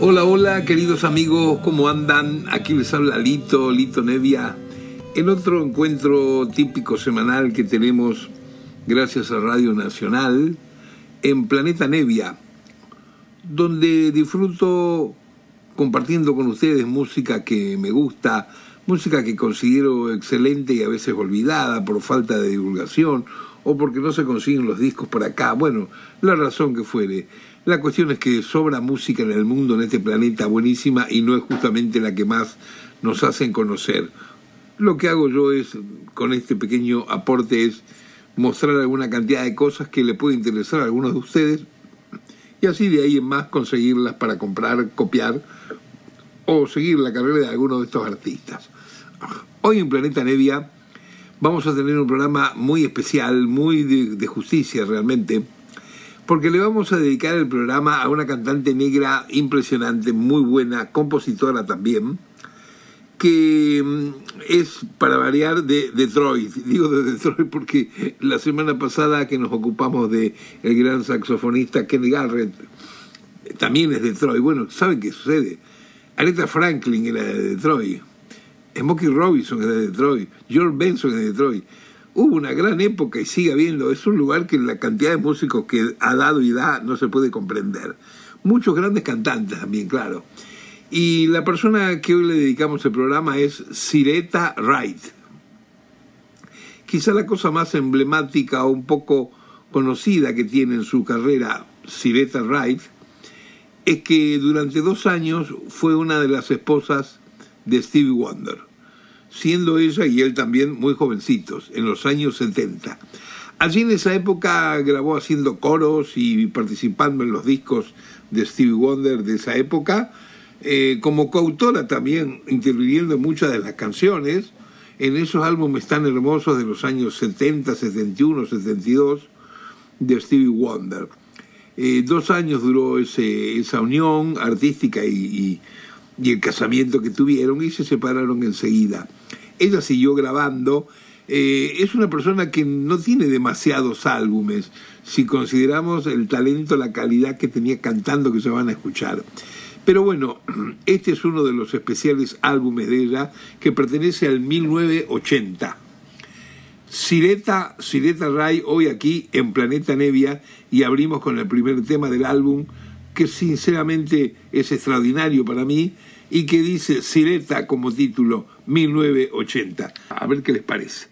Hola, hola, queridos amigos, ¿cómo andan? Aquí les habla Lito, Lito Nevia, en otro encuentro típico semanal que tenemos gracias a Radio Nacional en Planeta Nevia, donde disfruto compartiendo con ustedes música que me gusta, música que considero excelente y a veces olvidada por falta de divulgación o porque no se consiguen los discos por acá, bueno, la razón que fuere. La cuestión es que sobra música en el mundo, en este planeta, buenísima, y no es justamente la que más nos hacen conocer. Lo que hago yo es, con este pequeño aporte, es mostrar alguna cantidad de cosas que le puede interesar a algunos de ustedes, y así de ahí en más conseguirlas para comprar, copiar o seguir la carrera de alguno de estos artistas. Hoy en Planeta Nevia vamos a tener un programa muy especial, muy de, de justicia realmente, porque le vamos a dedicar el programa a una cantante negra impresionante, muy buena, compositora también, que mm, es para variar de Detroit. Digo de Detroit porque la semana pasada que nos ocupamos de el gran saxofonista Kenny Garrett, también es de Detroit. Bueno, ¿saben qué sucede? Aretha Franklin era de Detroit, Smokey Robinson es de Detroit, George Benson es de Detroit. Hubo una gran época y sigue habiendo. Es un lugar que la cantidad de músicos que ha dado y da no se puede comprender. Muchos grandes cantantes también, claro. Y la persona que hoy le dedicamos el programa es Sireta Wright. Quizá la cosa más emblemática o un poco conocida que tiene en su carrera Sireta Wright es que durante dos años fue una de las esposas de Stevie Wonder, siendo ella y él también muy jovencitos, en los años 70. Allí en esa época grabó haciendo coros y participando en los discos de Stevie Wonder de esa época, eh, como coautora también interviniendo en muchas de las canciones, en esos álbumes tan hermosos de los años 70, 71, 72 de Stevie Wonder. Eh, dos años duró ese, esa unión artística y, y, y, el casamiento que tuvieron y se separaron enseguida. Ella siguió grabando. Eh, es una persona que no tiene demasiados álbumes si consideramos el talento, la calidad que tenía cantando que se van a escuchar. Pero bueno, este es uno de los especiales álbumes de ella que pertenece al 1980. Sireta, Sireta Ray, hoy aquí en Planeta Nevia, y abrimos con el primer tema del álbum, que sinceramente es extraordinario para mí, y que dice Sireta como título 1980. A ver qué les parece.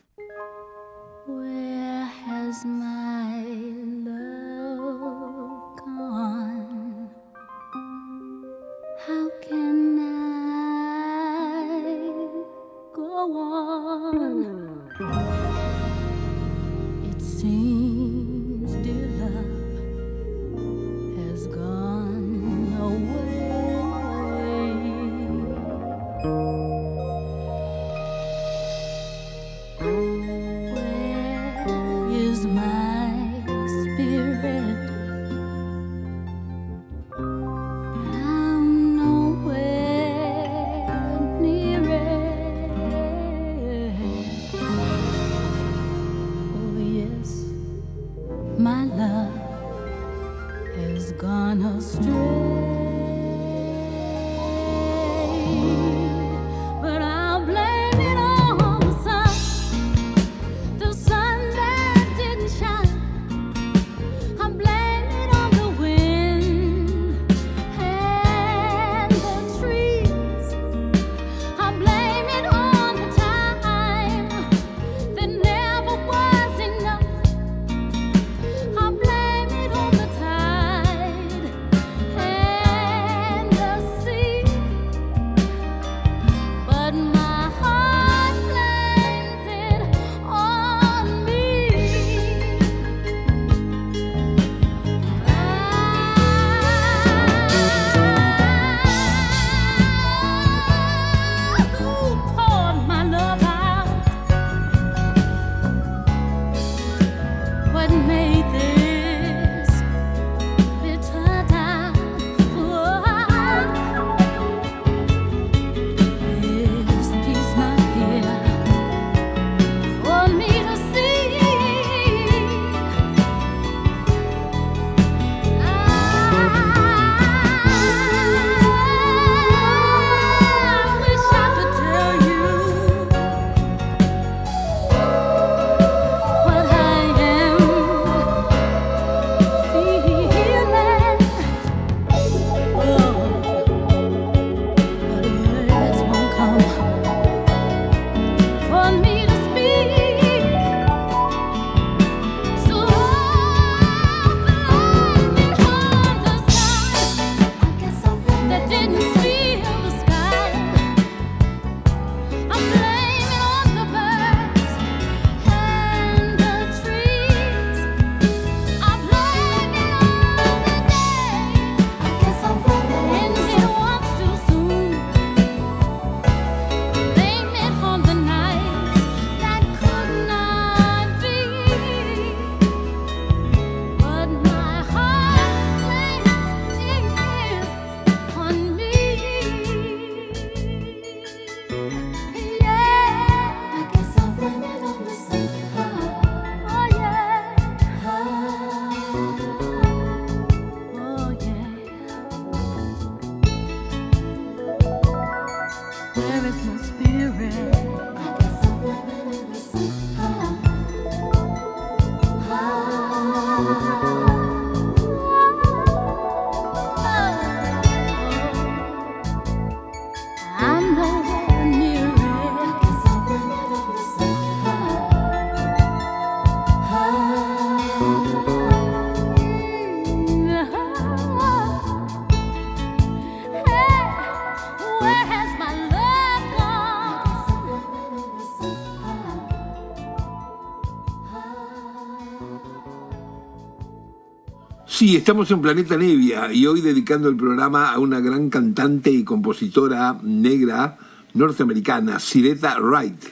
Sí, estamos en Planeta Nevia y hoy dedicando el programa a una gran cantante y compositora negra norteamericana, Sireta Wright.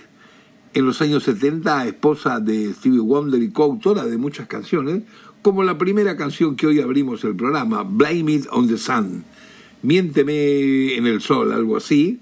En los años 70, esposa de Stevie Wonder y coautora de muchas canciones, como la primera canción que hoy abrimos el programa, Blame It on the Sun, Miénteme en el Sol, algo así,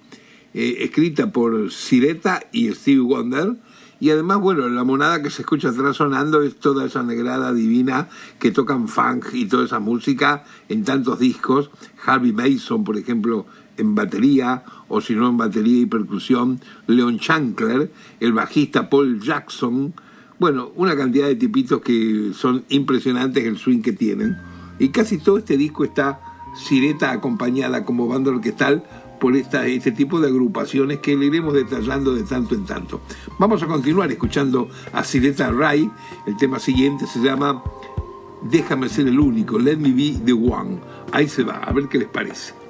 eh, escrita por Sireta y Stevie Wonder. Y además, bueno, la monada que se escucha atrás sonando es toda esa negrada divina que tocan funk y toda esa música en tantos discos. Harvey Mason, por ejemplo, en batería, o si no en batería y percusión. Leon Chancler, el bajista Paul Jackson. Bueno, una cantidad de tipitos que son impresionantes el swing que tienen. Y casi todo este disco está Sireta acompañada como banda orquestal por este tipo de agrupaciones que le iremos detallando de tanto en tanto. Vamos a continuar escuchando a Sireta Ray. El tema siguiente se llama Déjame ser el único, Let Me Be the One. Ahí se va, a ver qué les parece.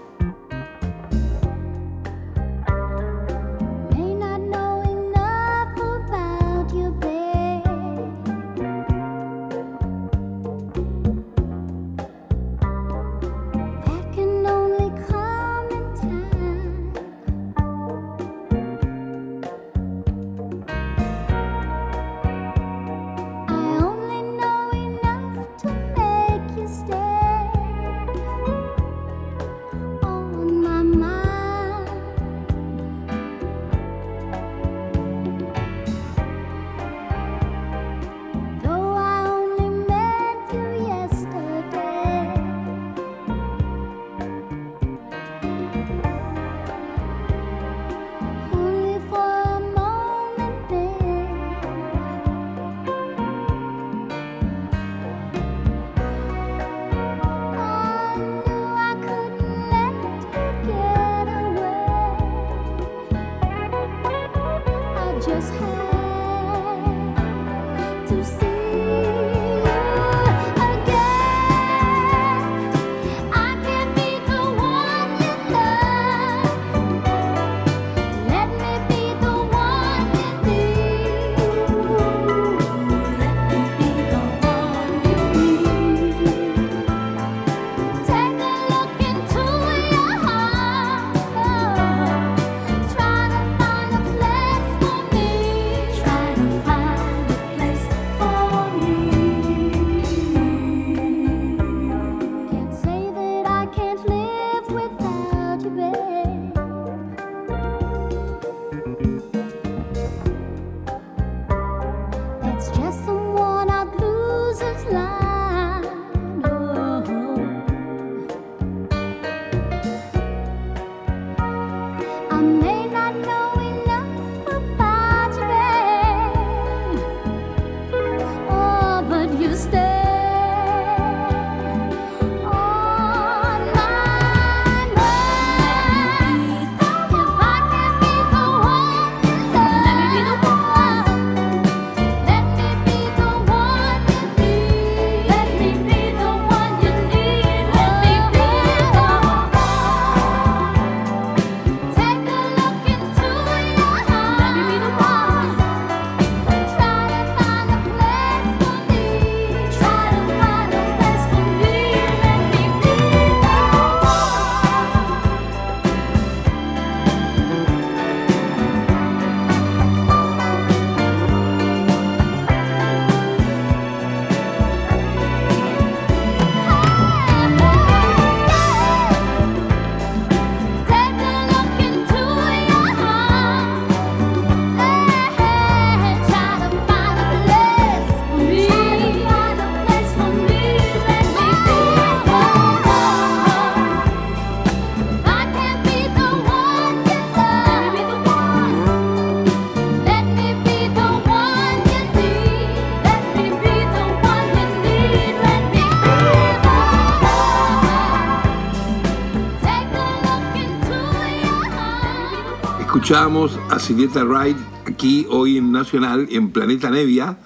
Escuchamos a Silvia Wright aquí hoy en Nacional, en Planeta Nevia,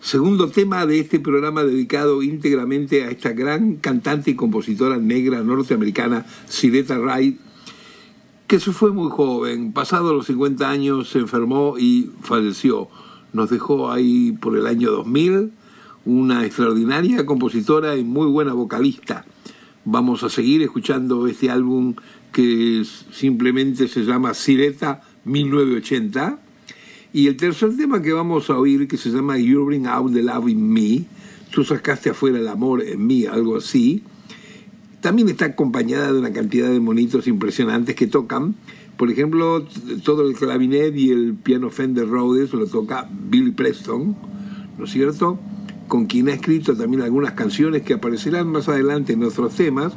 segundo tema de este programa dedicado íntegramente a esta gran cantante y compositora negra norteamericana, Silvia Wright, que se fue muy joven, pasado los 50 años se enfermó y falleció. Nos dejó ahí por el año 2000 una extraordinaria compositora y muy buena vocalista. Vamos a seguir escuchando este álbum que simplemente se llama Sireta 1980. Y el tercer tema que vamos a oír, que se llama You Bring Out the Love in Me, tú sacaste afuera el amor en mí, algo así, también está acompañada de una cantidad de monitos impresionantes que tocan. Por ejemplo, todo el clavinet y el piano Fender Rhodes lo toca Billy Preston, ¿no es cierto? Con quien ha escrito también algunas canciones que aparecerán más adelante en otros temas.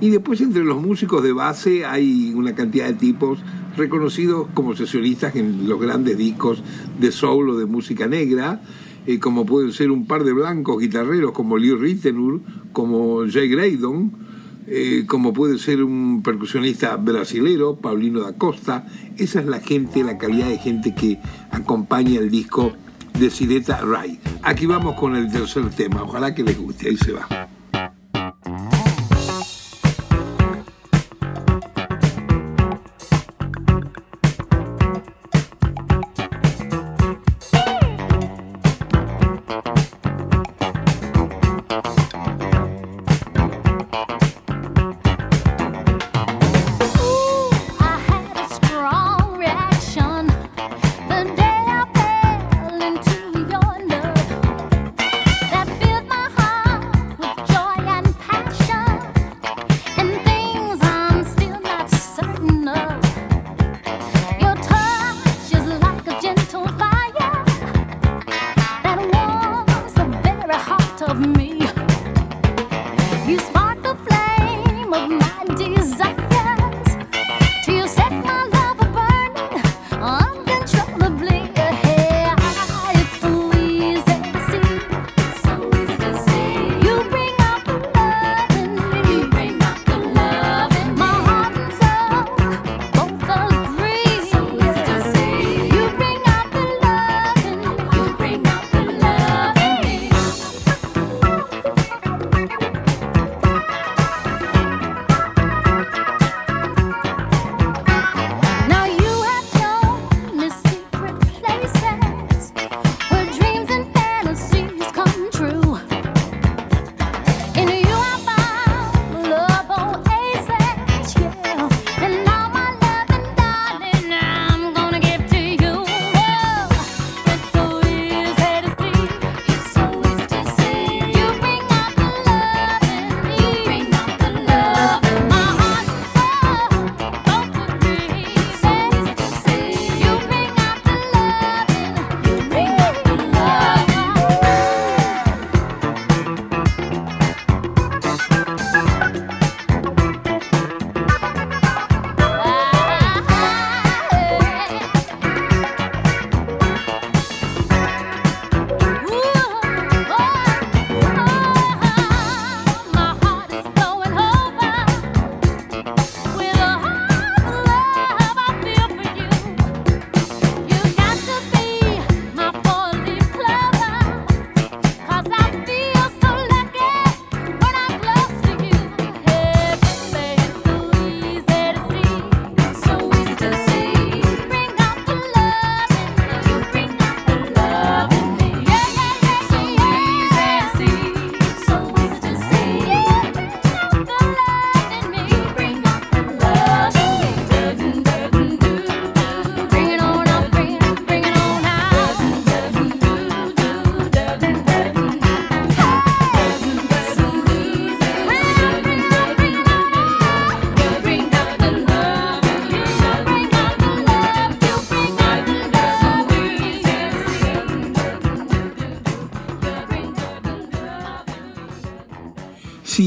Y después entre los músicos de base hay una cantidad de tipos reconocidos como sesionistas en los grandes discos de soul o de música negra, eh, como pueden ser un par de blancos guitarreros como Lee Ritenour, como Jay Graydon, eh, como puede ser un percusionista brasilero, Paulino da Costa. Esa es la gente, la calidad de gente que acompaña el disco de Sileta Ray. Aquí vamos con el tercer tema, ojalá que les guste, ahí se va.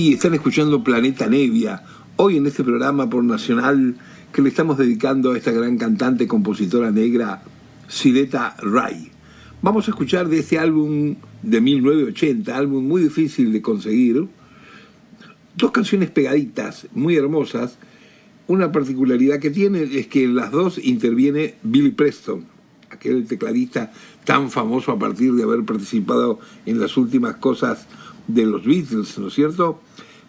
Sí, están escuchando Planeta Nevia, hoy en este programa por Nacional que le estamos dedicando a esta gran cantante compositora negra, Sileta Ray. Vamos a escuchar de este álbum de 1980, álbum muy difícil de conseguir, dos canciones pegaditas, muy hermosas, Una particularidad que tiene es que en las dos interviene Billy Preston, aquel tecladista tan famoso a partir de haber participado en las últimas cosas de los Beatles, ¿no es cierto?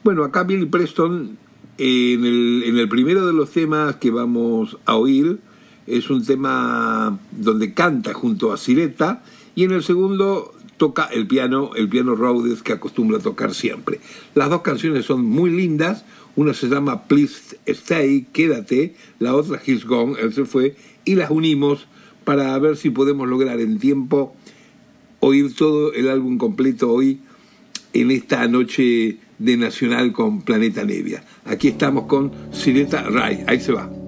Bueno, acá Billy Preston, en el, en el primero de los temas que vamos a oír, es un tema donde canta junto a Sireta, y en el segundo toca el piano, el piano Rhodes que acostumbra a tocar siempre. Las dos canciones son muy lindas, una se llama Please Stay, Quédate, la otra He's Gone, él se fue, y las unimos para ver si podemos lograr en tiempo oír todo el álbum completo hoy en esta noche de Nacional con Planeta Nevia. Aquí estamos con Sireta Ray, ahí se va.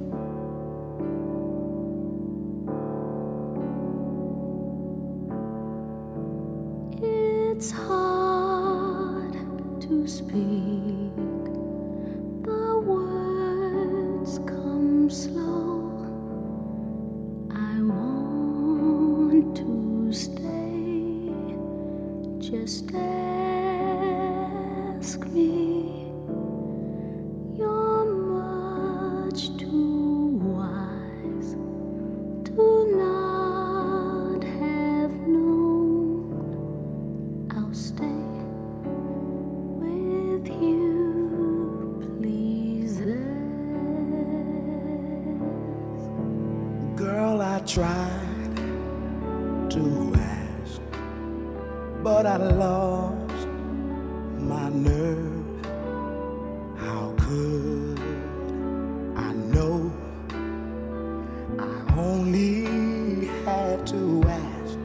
Only had to ask.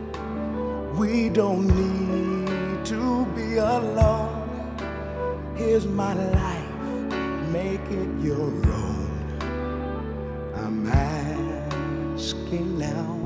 We don't need to be alone. Here's my life, make it your own. I'm asking now,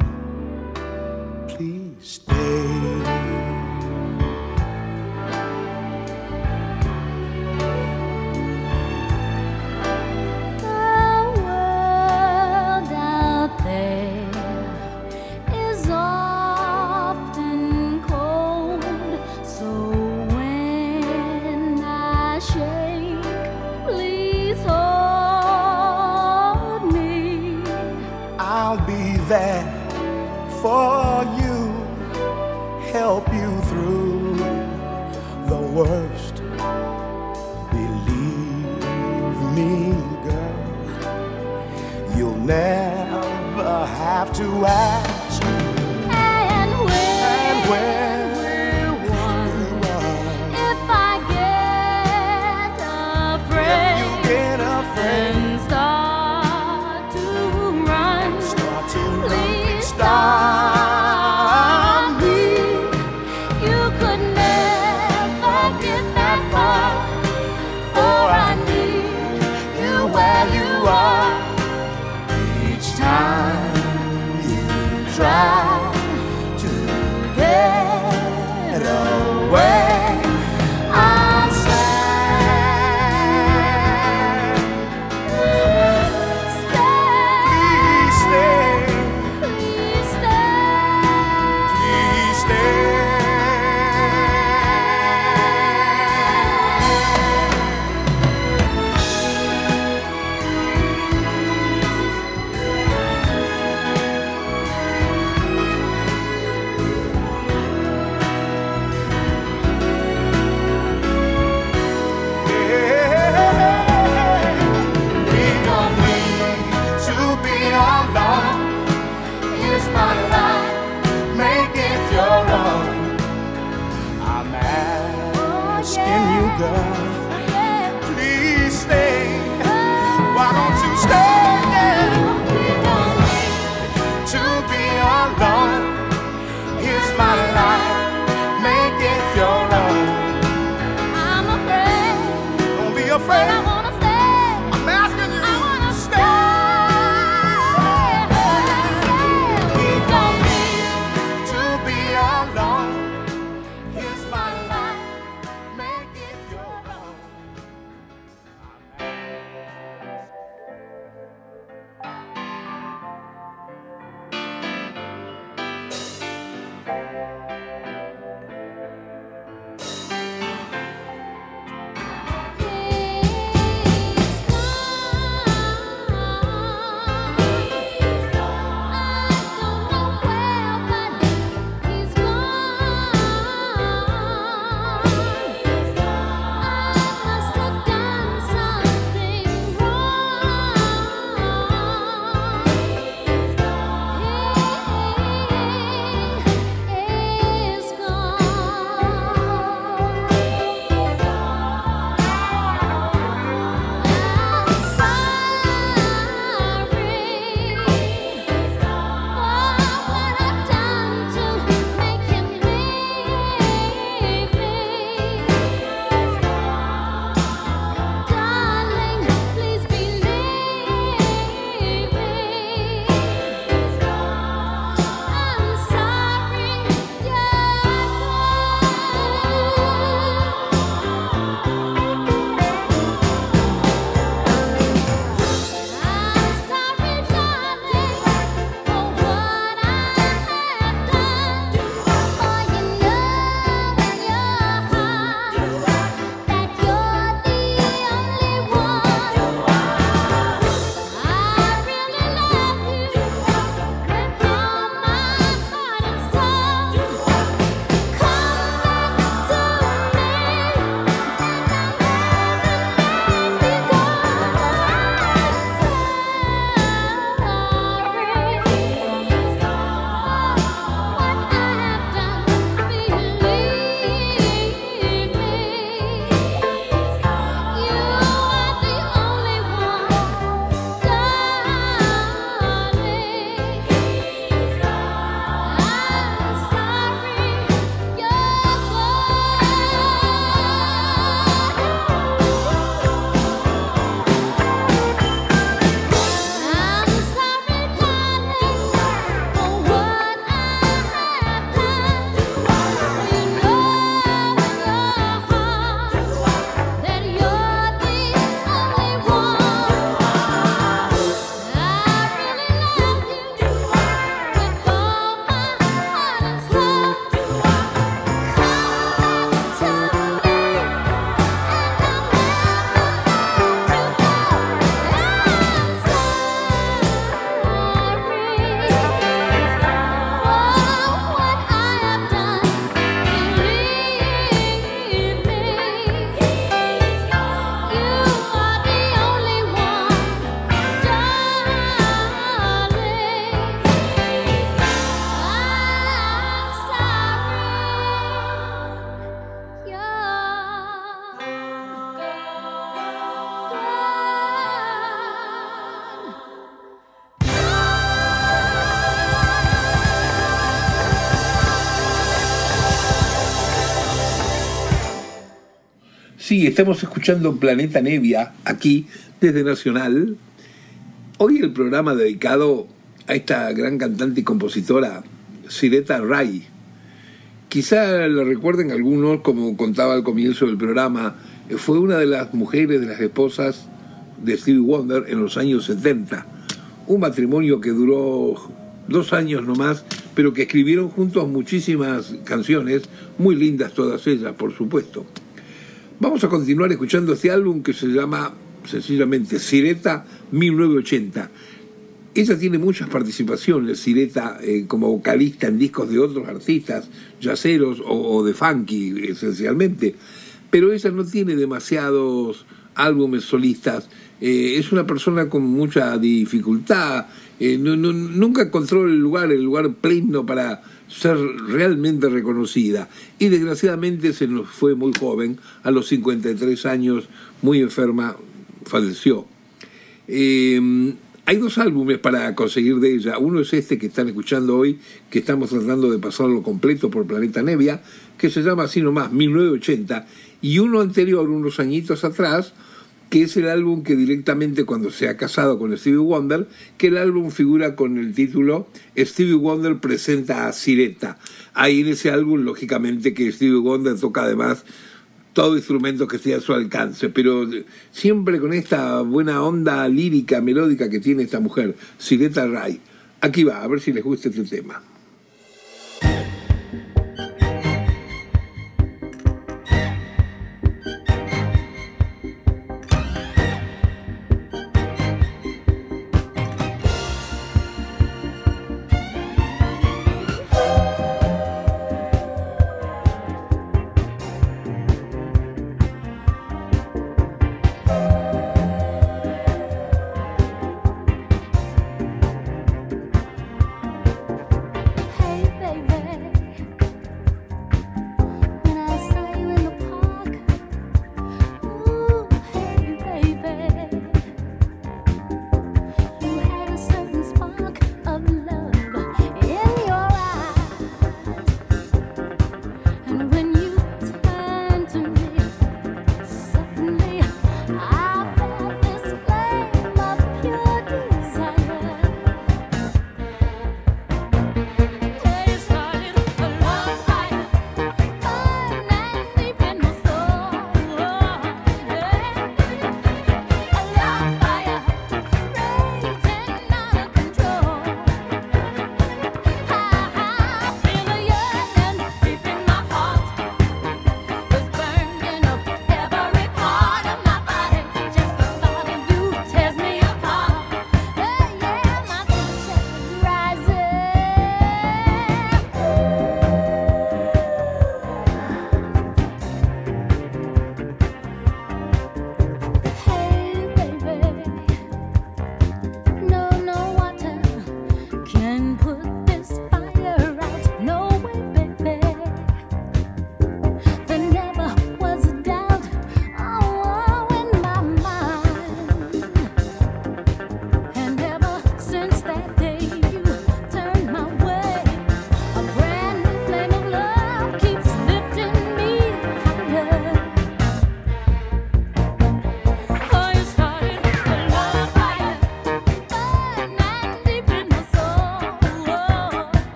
Sí, estamos escuchando Planeta Nevia aquí desde Nacional. Hoy el programa dedicado a esta gran cantante y compositora, Sireta Ray. Quizá la recuerden algunos, como contaba al comienzo del programa, fue una de las mujeres, de las esposas de Stevie Wonder en los años 70. Un matrimonio que duró dos años nomás, pero que escribieron juntos muchísimas canciones, muy lindas todas ellas, por supuesto. Vamos a continuar escuchando este álbum que se llama sencillamente Sireta 1980. Ella tiene muchas participaciones, Sireta, eh, como vocalista en discos de otros artistas, yaceros o, o de funky esencialmente, pero ella no tiene demasiados álbumes solistas. Eh, es una persona con mucha dificultad, eh, nunca encontró el lugar, el lugar pleno para ser realmente reconocida. Y desgraciadamente se nos fue muy joven, a los 53 años, muy enferma, falleció. Eh, hay dos álbumes para conseguir de ella. Uno es este que están escuchando hoy, que estamos tratando de pasarlo completo por Planeta Nevia, que se llama así nomás, 1980. Y uno anterior, unos añitos atrás, que es el álbum que directamente cuando se ha casado con Stevie Wonder, que el álbum figura con el título Stevie Wonder presenta a Sireta. Ahí en ese álbum, lógicamente, que Stevie Wonder toca además todo instrumento que esté a su alcance, pero siempre con esta buena onda lírica, melódica que tiene esta mujer, Sireta Ray. Aquí va, a ver si les gusta este tema.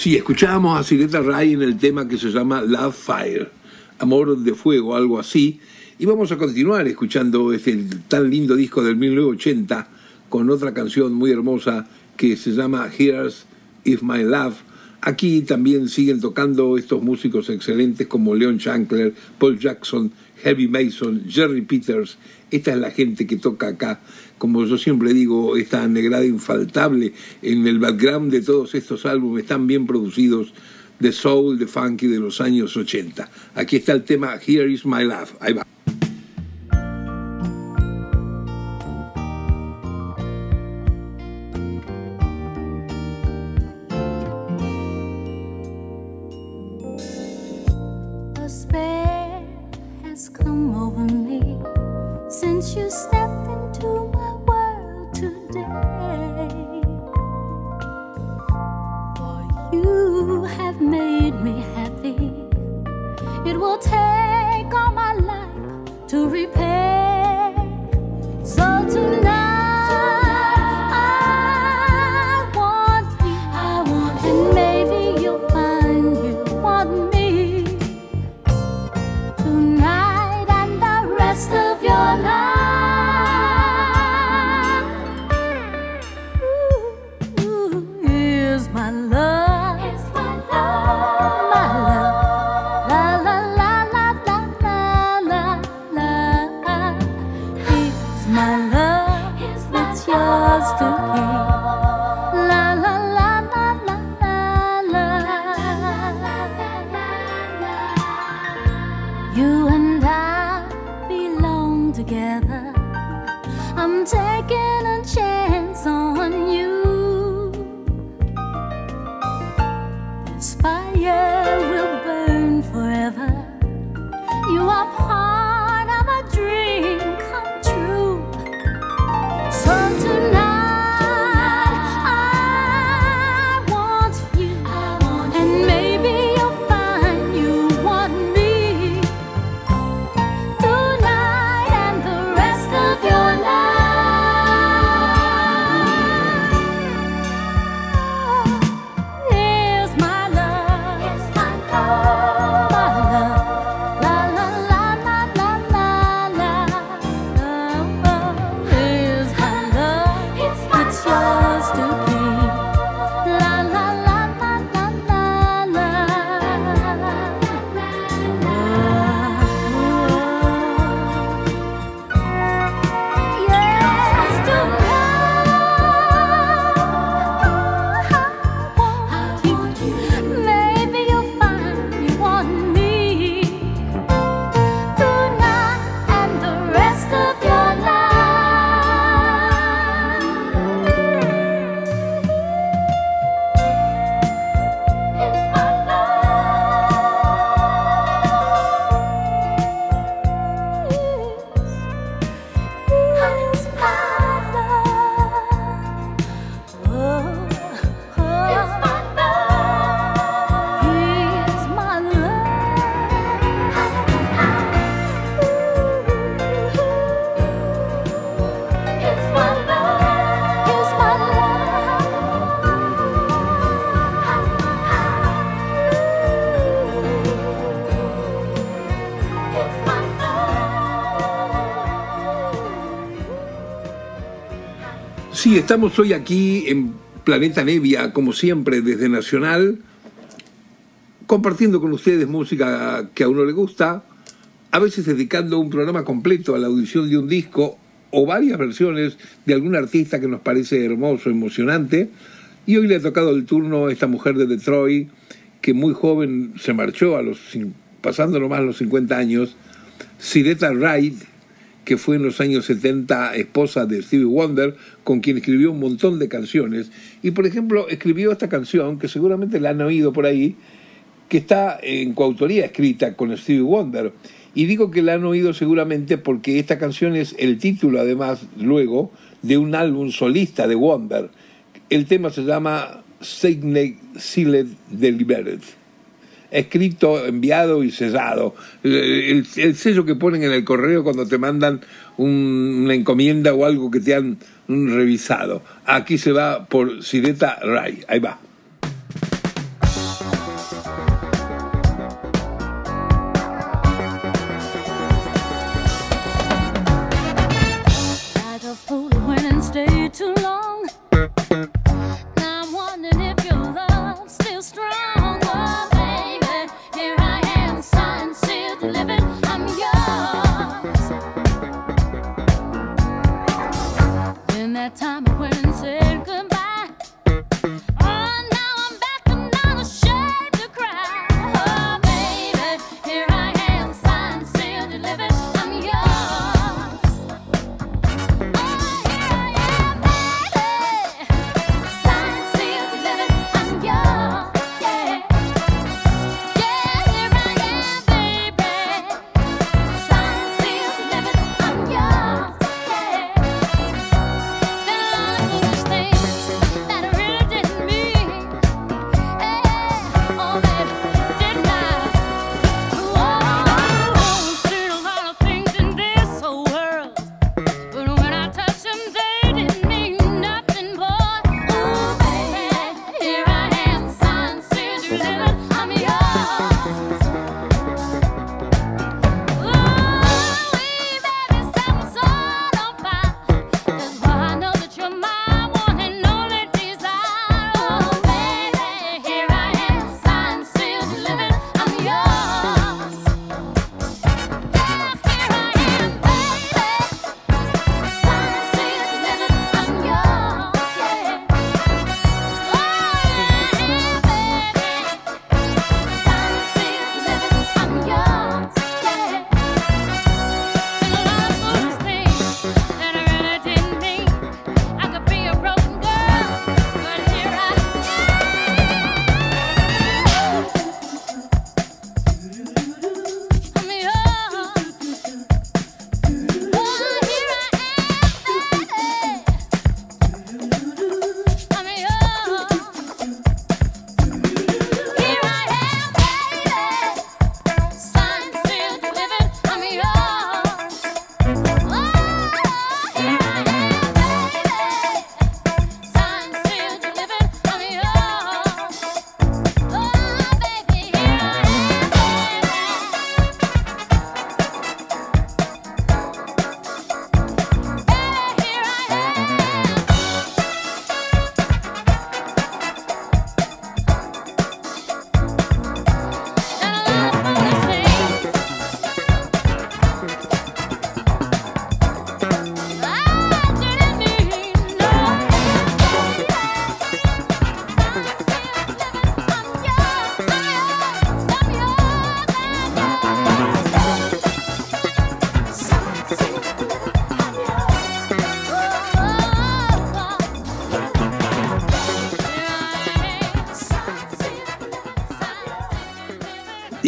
Sí, escuchábamos a Sileta Ray en el tema que se llama Love Fire, Amor de Fuego, algo así. Y vamos a continuar escuchando este tan lindo disco del 1980 con otra canción muy hermosa que se llama Here's If My Love. Aquí también siguen tocando estos músicos excelentes como Leon Chancler, Paul Jackson, Heavy Mason, Jerry Peters. Esta es la gente que toca acá. Como yo siempre digo, esta negrada infaltable en el background de todos estos álbumes tan bien producidos de soul, de funky de los años 80. Aquí está el tema Here is My Love. Ahí va. Yours to keep. Estamos hoy aquí en Planeta Nevia, como siempre, desde Nacional, compartiendo con ustedes música que a uno le gusta, a veces dedicando un programa completo a la audición de un disco o varias versiones de algún artista que nos parece hermoso, emocionante. Y hoy le ha tocado el turno a esta mujer de Detroit, que muy joven se marchó, a los, pasando nomás los 50 años, Sireta Wright, que fue en los años 70 esposa de Stevie Wonder, con quien escribió un montón de canciones. Y por ejemplo, escribió esta canción, que seguramente la han oído por ahí, que está en coautoría escrita con Stevie Wonder. Y digo que la han oído seguramente porque esta canción es el título, además, luego, de un álbum solista de Wonder. El tema se llama Signed Sealed Delivered escrito, enviado y sellado. El, el sello que ponen en el correo cuando te mandan un- una encomienda o algo que te han mm, revisado. Aquí se va por Sireta Ray. Ahí va.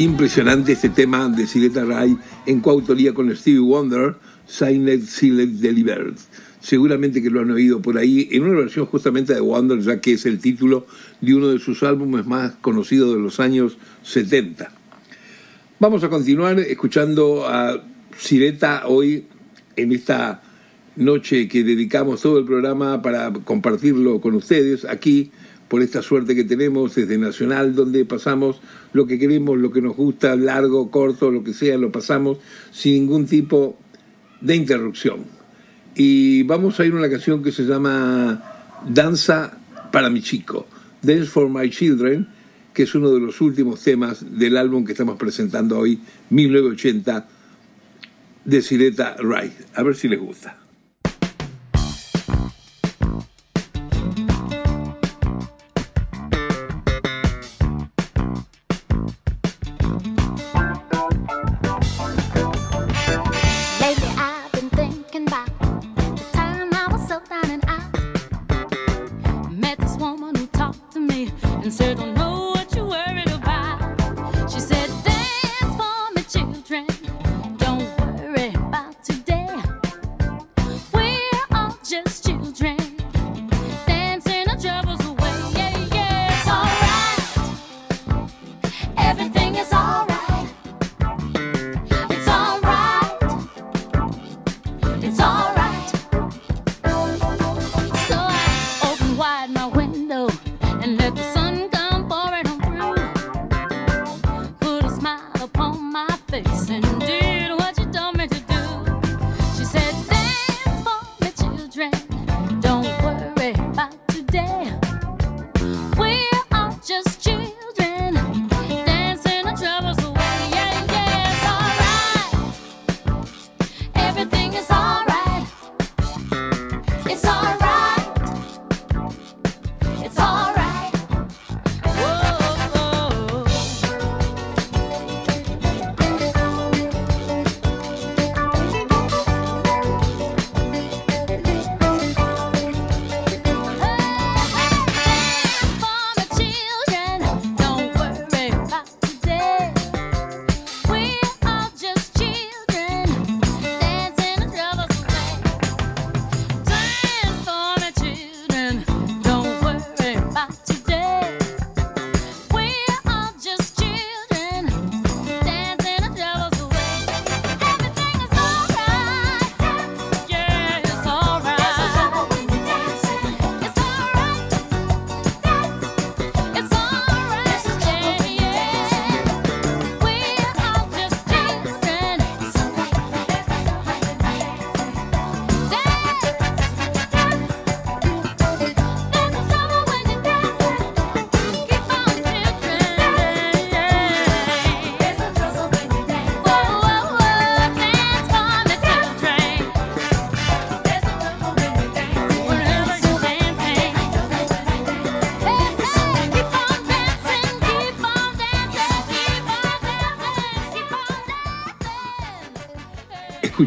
Impresionante este tema de Sileta Ray en coautoría con Stevie Wonder, Signed, Sealed, Delivered. Seguramente que lo han oído por ahí en una versión justamente de Wonder, ya que es el título de uno de sus álbumes más conocidos de los años 70. Vamos a continuar escuchando a Sileta hoy en esta noche que dedicamos todo el programa para compartirlo con ustedes aquí por esta suerte que tenemos desde Nacional, donde pasamos lo que queremos, lo que nos gusta, largo, corto, lo que sea, lo pasamos sin ningún tipo de interrupción. Y vamos a ir a una canción que se llama Danza para mi chico, Dance for My Children, que es uno de los últimos temas del álbum que estamos presentando hoy, 1980, de Sileta Wright. A ver si les gusta.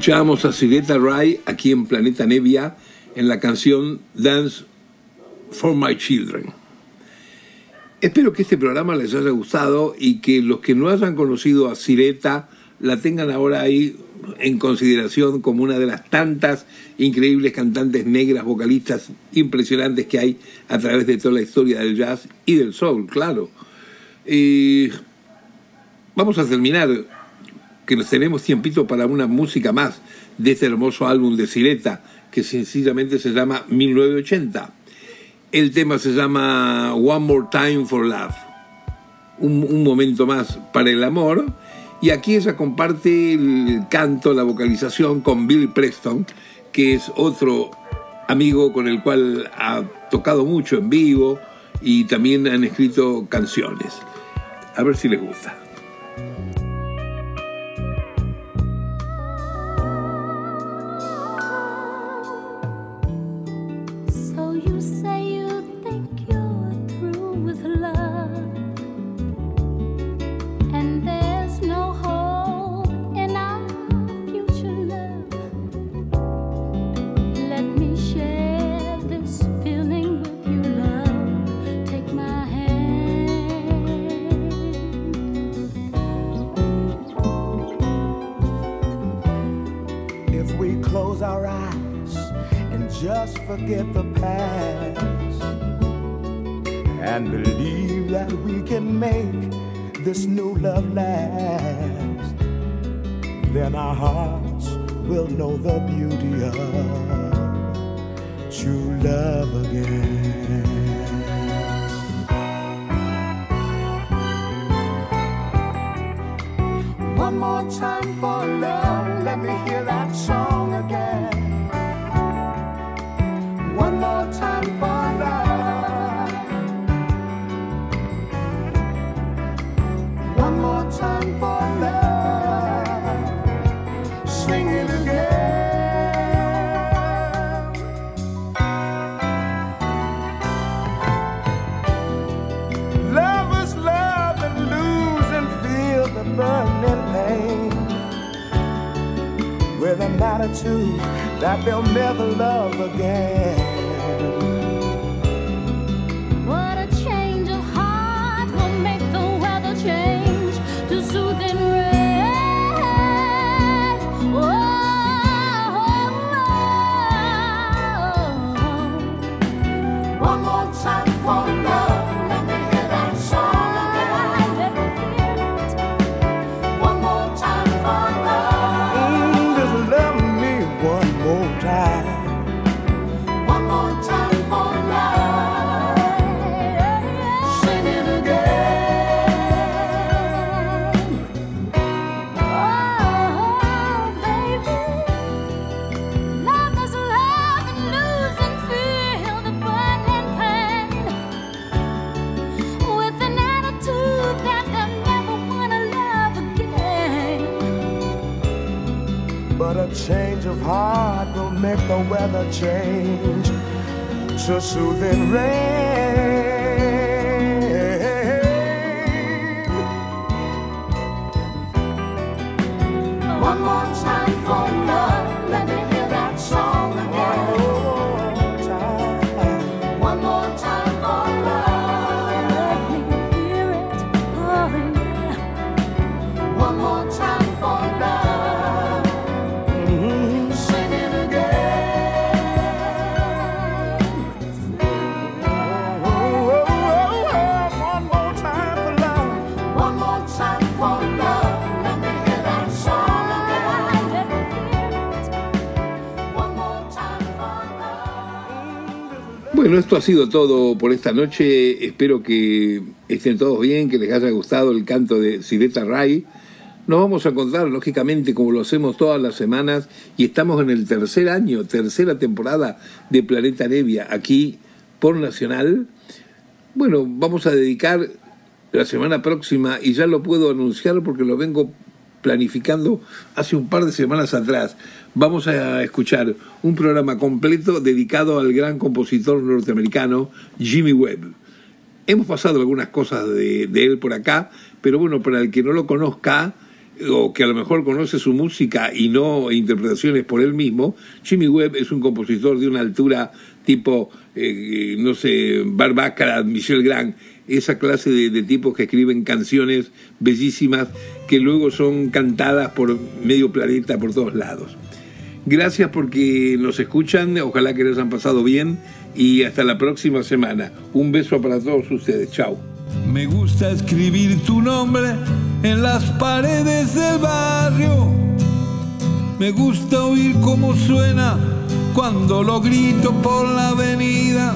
Escuchábamos a Sileta Ray aquí en Planeta Nevia en la canción Dance for My Children. Espero que este programa les haya gustado y que los que no hayan conocido a Sileta la tengan ahora ahí en consideración como una de las tantas increíbles cantantes negras, vocalistas impresionantes que hay a través de toda la historia del jazz y del soul, claro. Y vamos a terminar que nos tenemos tiempito para una música más de este hermoso álbum de Sileta, que sencillamente se llama 1980. El tema se llama One More Time for Love, un, un momento más para el amor. Y aquí ella comparte el canto, la vocalización con Bill Preston, que es otro amigo con el cual ha tocado mucho en vivo y también han escrito canciones. A ver si les gusta. They'll never love again. Change to soothing rain. Bueno, esto ha sido todo por esta noche. Espero que estén todos bien, que les haya gustado el canto de Silveta Ray. Nos vamos a encontrar, lógicamente, como lo hacemos todas las semanas, y estamos en el tercer año, tercera temporada de Planeta Nevia, aquí por Nacional. Bueno, vamos a dedicar la semana próxima, y ya lo puedo anunciar porque lo vengo planificando hace un par de semanas atrás. Vamos a escuchar un programa completo dedicado al gran compositor norteamericano Jimmy Webb. Hemos pasado algunas cosas de, él por acá, pero bueno, para el que no lo conozca, o que a lo mejor conoce su música y no interpretaciones por él mismo, Jimmy Webb es un compositor de una altura tipo, eh, no sé, Barbácara, Michel Grand, esa clase de, de tipos que escriben canciones bellísimas que luego son cantadas por medio planeta, por todos lados. Gracias porque nos escuchan, ojalá que les han pasado bien y hasta la próxima semana. Un beso para todos ustedes, chao. Me gusta escribir tu nombre en las paredes del barrio. Me gusta oír cómo suena cuando lo grito por la avenida.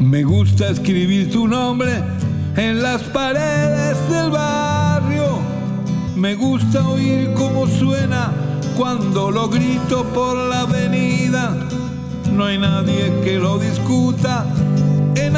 Me gusta escribir tu nombre en las paredes del barrio. Me gusta oír cómo suena cuando lo grito por la avenida, no hay nadie que lo discuta.